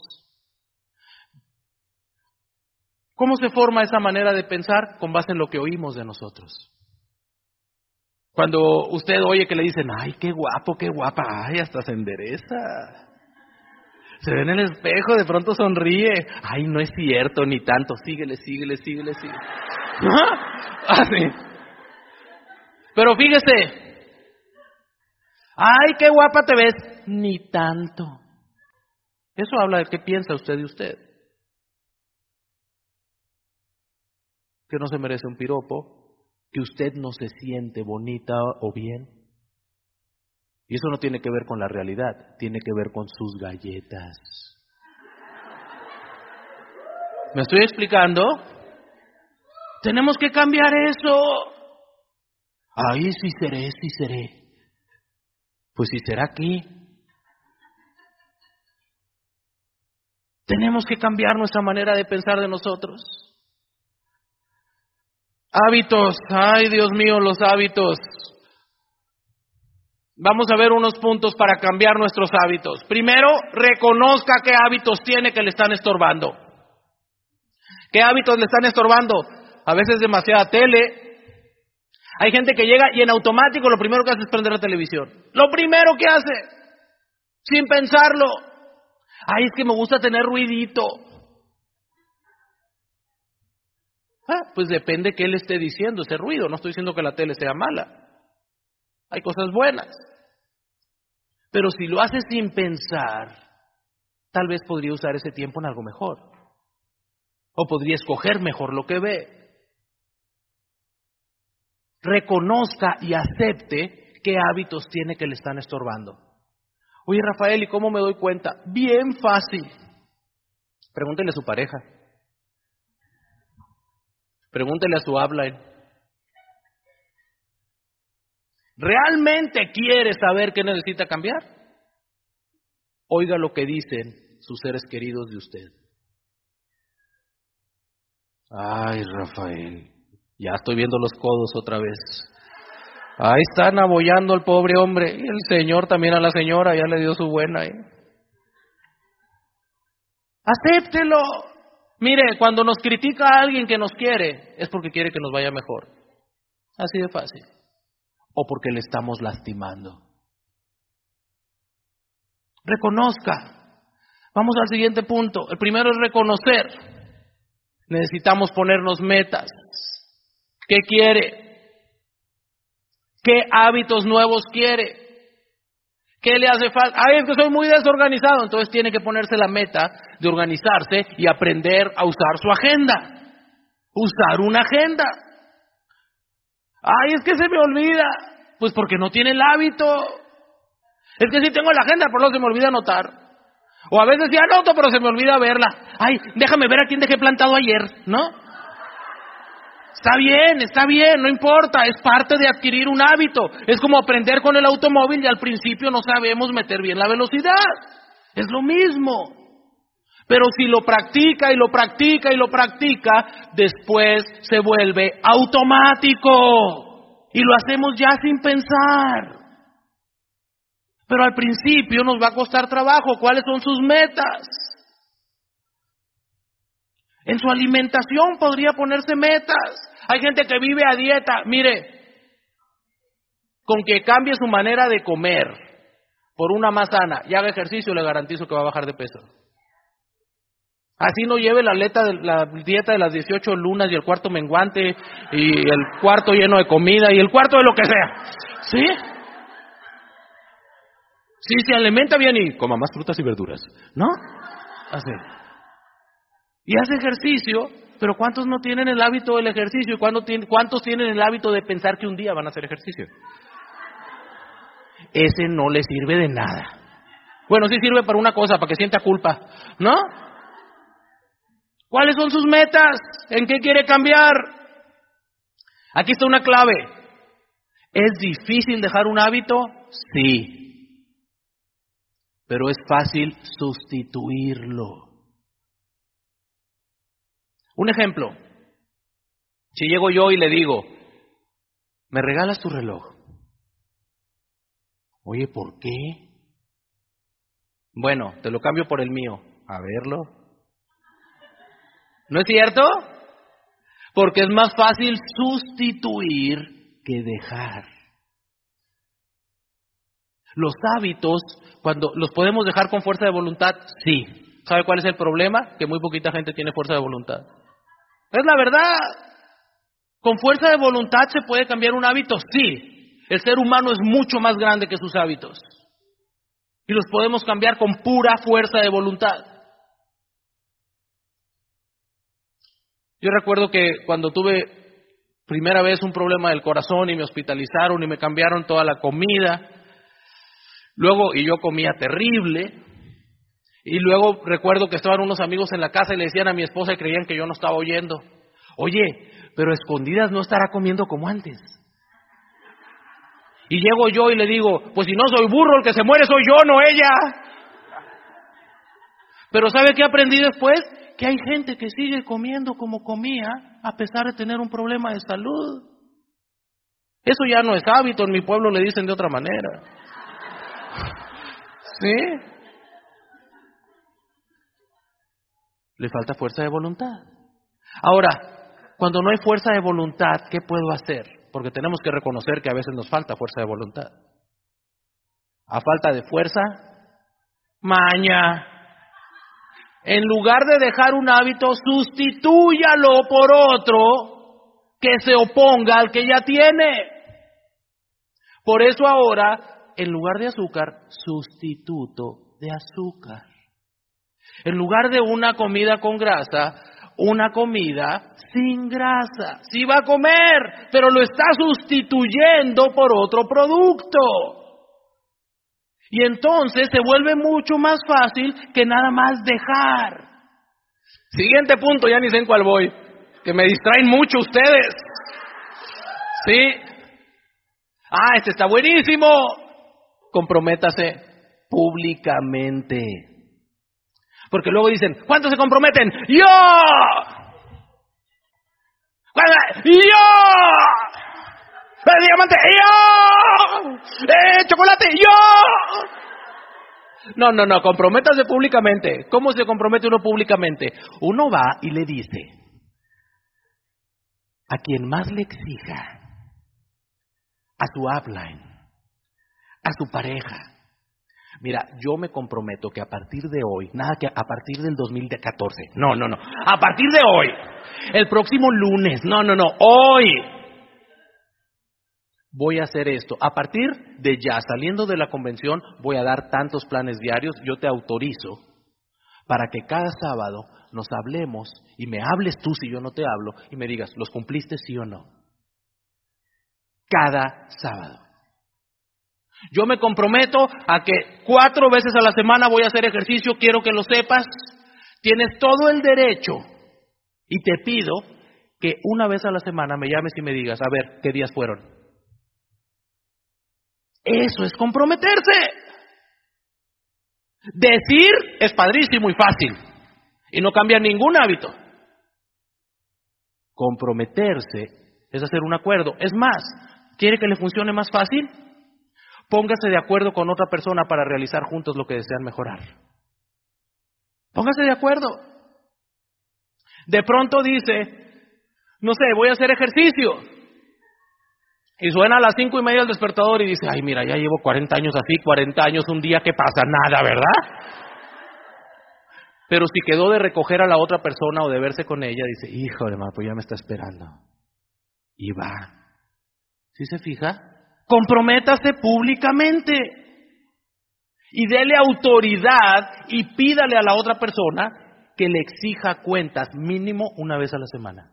¿Cómo se forma esa manera de pensar? Con base en lo que oímos de nosotros. Cuando usted oye que le dicen, ay, qué guapo, qué guapa, ay, hasta se endereza. Se ve en el espejo, de pronto sonríe. Ay, no es cierto, ni tanto. Síguele, síguele, síguele, síguele. Así. Pero fíjese. Ay, qué guapa te ves. Ni tanto. Eso habla de qué piensa usted de usted. Que no se merece un piropo. Que usted no se siente bonita o bien y eso no tiene que ver con la realidad, tiene que ver con sus galletas. ¿Me estoy explicando? Tenemos que cambiar eso. Ahí sí seré, sí seré. Pues si será aquí. Tenemos que cambiar nuestra manera de pensar de nosotros. Hábitos, ay Dios mío, los hábitos. Vamos a ver unos puntos para cambiar nuestros hábitos. Primero, reconozca qué hábitos tiene que le están estorbando. ¿Qué hábitos le están estorbando? A veces demasiada tele. Hay gente que llega y en automático lo primero que hace es prender la televisión. Lo primero que hace, sin pensarlo. Ay, es que me gusta tener ruidito. Ah, pues depende qué él esté diciendo ese ruido. No estoy diciendo que la tele sea mala. Hay cosas buenas. Pero si lo hace sin pensar, tal vez podría usar ese tiempo en algo mejor. O podría escoger mejor lo que ve. Reconozca y acepte qué hábitos tiene que le están estorbando. Oye, Rafael, ¿y cómo me doy cuenta? Bien fácil. Pregúntele a su pareja. Pregúntele a su habla. ¿Realmente quiere saber qué necesita cambiar? Oiga lo que dicen sus seres queridos de usted. Ay, Rafael, ya estoy viendo los codos otra vez. Ahí están abollando al pobre hombre. Y el Señor también a la señora, ya le dio su buena. ¿eh? Acéptelo. Mire, cuando nos critica a alguien que nos quiere, es porque quiere que nos vaya mejor. Así de fácil o porque le estamos lastimando. Reconozca. Vamos al siguiente punto. El primero es reconocer. Necesitamos ponernos metas. ¿Qué quiere? ¿Qué hábitos nuevos quiere? ¿Qué le hace falta? Ay, es que soy muy desorganizado. Entonces tiene que ponerse la meta de organizarse y aprender a usar su agenda. Usar una agenda. Ay, es que se me olvida. Pues porque no tiene el hábito. Es que sí tengo la agenda, pero no se me olvida anotar. O a veces sí anoto, pero se me olvida verla. Ay, déjame ver a quién dejé plantado ayer, ¿no? Está bien, está bien, no importa, es parte de adquirir un hábito. Es como aprender con el automóvil y al principio no sabemos meter bien la velocidad. Es lo mismo. Pero si lo practica y lo practica y lo practica, después se vuelve automático. Y lo hacemos ya sin pensar. Pero al principio nos va a costar trabajo. ¿Cuáles son sus metas? En su alimentación podría ponerse metas. Hay gente que vive a dieta. Mire, con que cambie su manera de comer por una más sana y haga ejercicio, le garantizo que va a bajar de peso. Así no lleve la, la dieta de las 18 lunas y el cuarto menguante y el cuarto lleno de comida y el cuarto de lo que sea. ¿Sí? Sí, se alimenta bien y coma más frutas y verduras. ¿No? Así. Y hace ejercicio, pero ¿cuántos no tienen el hábito del ejercicio? ¿Y cuántos tienen el hábito de pensar que un día van a hacer ejercicio? Ese no le sirve de nada. Bueno, sí sirve para una cosa, para que sienta culpa, ¿no? ¿Cuáles son sus metas? ¿En qué quiere cambiar? Aquí está una clave. ¿Es difícil dejar un hábito? Sí. Pero es fácil sustituirlo. Un ejemplo. Si llego yo y le digo, ¿me regalas tu reloj? Oye, ¿por qué? Bueno, te lo cambio por el mío. A verlo. ¿No es cierto? Porque es más fácil sustituir que dejar. Los hábitos, cuando los podemos dejar con fuerza de voluntad, sí. ¿Sabe cuál es el problema? Que muy poquita gente tiene fuerza de voluntad. Es la verdad. ¿Con fuerza de voluntad se puede cambiar un hábito? Sí. El ser humano es mucho más grande que sus hábitos. Y los podemos cambiar con pura fuerza de voluntad. Yo recuerdo que cuando tuve primera vez un problema del corazón y me hospitalizaron y me cambiaron toda la comida, luego, y yo comía terrible, y luego recuerdo que estaban unos amigos en la casa y le decían a mi esposa y creían que yo no estaba oyendo, oye, pero escondidas no estará comiendo como antes. Y llego yo y le digo, pues si no soy burro, el que se muere soy yo, no ella. Pero ¿sabe qué aprendí después? Que hay gente que sigue comiendo como comía a pesar de tener un problema de salud. Eso ya no es hábito, en mi pueblo le dicen de otra manera. ¿Sí? Le falta fuerza de voluntad. Ahora, cuando no hay fuerza de voluntad, ¿qué puedo hacer? porque tenemos que reconocer que a veces nos falta fuerza de voluntad. A falta de fuerza, maña. En lugar de dejar un hábito, sustitúyalo por otro que se oponga al que ya tiene. Por eso ahora, en lugar de azúcar, sustituto de azúcar. En lugar de una comida con grasa, una comida sin grasa. Sí va a comer, pero lo está sustituyendo por otro producto. Y entonces se vuelve mucho más fácil que nada más dejar. Siguiente punto, ya ni sé en cuál voy, que me distraen mucho ustedes. ¿Sí? Ah, este está buenísimo. Comprométase públicamente. Porque luego dicen, ¿cuántos se comprometen? ¡Yo! ¡Yo! ¡El diamante! ¡Yo! ¡Eh, chocolate! ¡Yo! No, no, no, comprométase públicamente. ¿Cómo se compromete uno públicamente? Uno va y le dice, a quien más le exija, a su upline, a su pareja, Mira, yo me comprometo que a partir de hoy, nada que a partir del 2014, no, no, no, a partir de hoy, el próximo lunes, no, no, no, hoy voy a hacer esto. A partir de ya, saliendo de la convención, voy a dar tantos planes diarios, yo te autorizo para que cada sábado nos hablemos y me hables tú si yo no te hablo y me digas, ¿los cumpliste sí o no? Cada sábado. Yo me comprometo a que cuatro veces a la semana voy a hacer ejercicio, quiero que lo sepas. Tienes todo el derecho y te pido que una vez a la semana me llames y me digas, a ver, ¿qué días fueron? Eso es comprometerse. Decir es padrísimo y fácil y no cambia ningún hábito. Comprometerse es hacer un acuerdo. Es más, ¿quiere que le funcione más fácil? Póngase de acuerdo con otra persona para realizar juntos lo que desean mejorar. Póngase de acuerdo. De pronto dice, no sé, voy a hacer ejercicio. Y suena a las cinco y media el despertador y dice, ay, mira, ya llevo 40 años así, 40 años un día que pasa nada, ¿verdad? Pero si quedó de recoger a la otra persona o de verse con ella, dice, hijo de madre, pues ya me está esperando. Y va. ¿Sí se fija? Comprométase públicamente y dele autoridad y pídale a la otra persona que le exija cuentas mínimo una vez a la semana.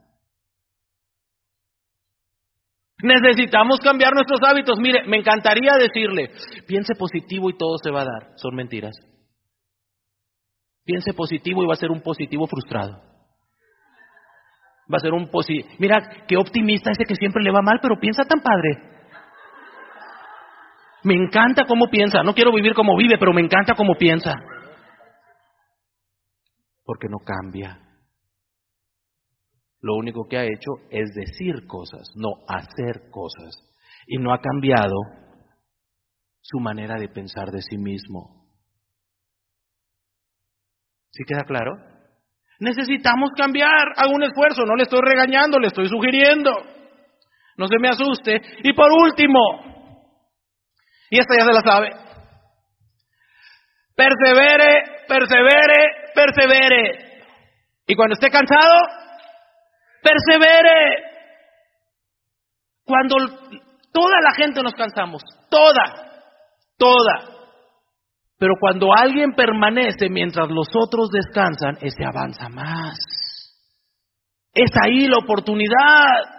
Necesitamos cambiar nuestros hábitos. Mire, me encantaría decirle, piense positivo y todo se va a dar. Son mentiras. Piense positivo y va a ser un positivo frustrado. Va a ser un positivo. Mira, qué optimista ese que siempre le va mal, pero piensa tan padre. Me encanta cómo piensa. No quiero vivir como vive, pero me encanta cómo piensa. Porque no cambia. Lo único que ha hecho es decir cosas, no hacer cosas. Y no ha cambiado su manera de pensar de sí mismo. ¿Sí queda claro? Necesitamos cambiar. Hago un esfuerzo. No le estoy regañando, le estoy sugiriendo. No se me asuste. Y por último, y esta ya se la sabe. Persevere, persevere, persevere. Y cuando esté cansado, persevere. Cuando toda la gente nos cansamos, toda, toda. Pero cuando alguien permanece mientras los otros descansan, ese avanza más. Es ahí la oportunidad.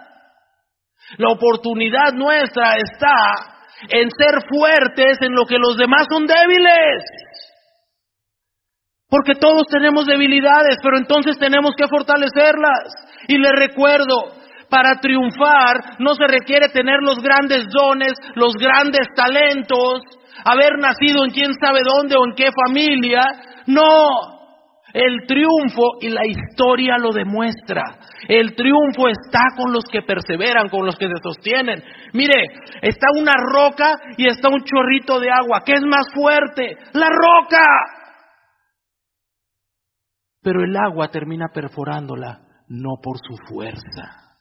La oportunidad nuestra está en ser fuertes en lo que los demás son débiles. Porque todos tenemos debilidades, pero entonces tenemos que fortalecerlas. Y les recuerdo, para triunfar no se requiere tener los grandes dones, los grandes talentos, haber nacido en quién sabe dónde o en qué familia. No, el triunfo y la historia lo demuestra. El triunfo está con los que perseveran, con los que se sostienen. Mire, está una roca y está un chorrito de agua. ¿Qué es más fuerte? La roca. Pero el agua termina perforándola no por su fuerza,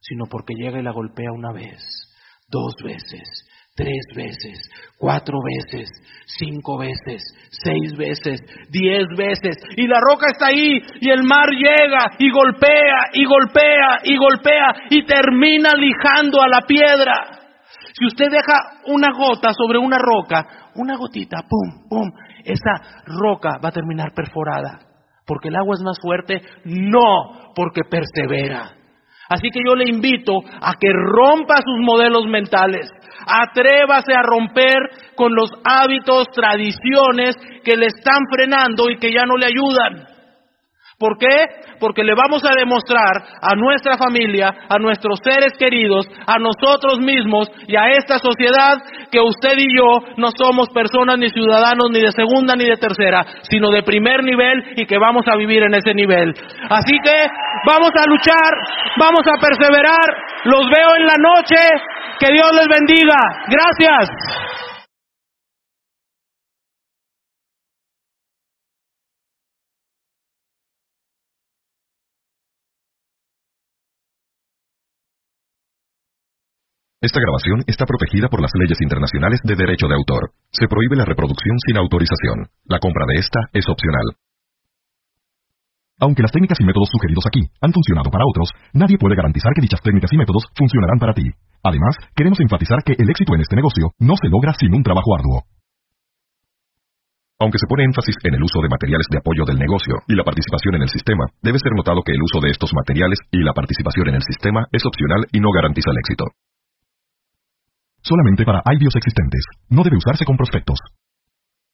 sino porque llega y la golpea una vez, dos veces, tres veces, cuatro veces, cinco veces, seis veces, diez veces, y la roca está ahí, y el mar llega y golpea, y golpea, y golpea, y termina lijando a la piedra. Si usted deja una gota sobre una roca, una gotita, pum, pum, esa roca va a terminar perforada. ¿Porque el agua es más fuerte? No, porque persevera. Así que yo le invito a que rompa sus modelos mentales, Atrévase a romper con los hábitos, tradiciones que le están frenando y que ya no le ayudan. ¿Por qué? Porque le vamos a demostrar a nuestra familia, a nuestros seres queridos, a nosotros mismos y a esta sociedad que usted y yo no somos personas ni ciudadanos ni de segunda ni de tercera, sino de primer nivel y que vamos a vivir en ese nivel. Así que vamos a luchar, vamos a perseverar, los veo en la noche, que Dios les bendiga. Gracias. Esta grabación está protegida por las leyes internacionales de derecho de autor. Se prohíbe la reproducción sin autorización. La compra de esta es opcional. Aunque las técnicas y métodos sugeridos aquí han funcionado para otros, nadie puede garantizar que dichas técnicas y métodos funcionarán para ti. Además, queremos enfatizar que el éxito en este negocio no se logra sin un trabajo arduo. Aunque se pone énfasis en el uso de materiales de apoyo del negocio y la participación en el sistema, debe ser notado que el uso de estos materiales y la participación en el sistema es opcional y no garantiza el éxito solamente para IBIOS existentes. No debe usarse con prospectos.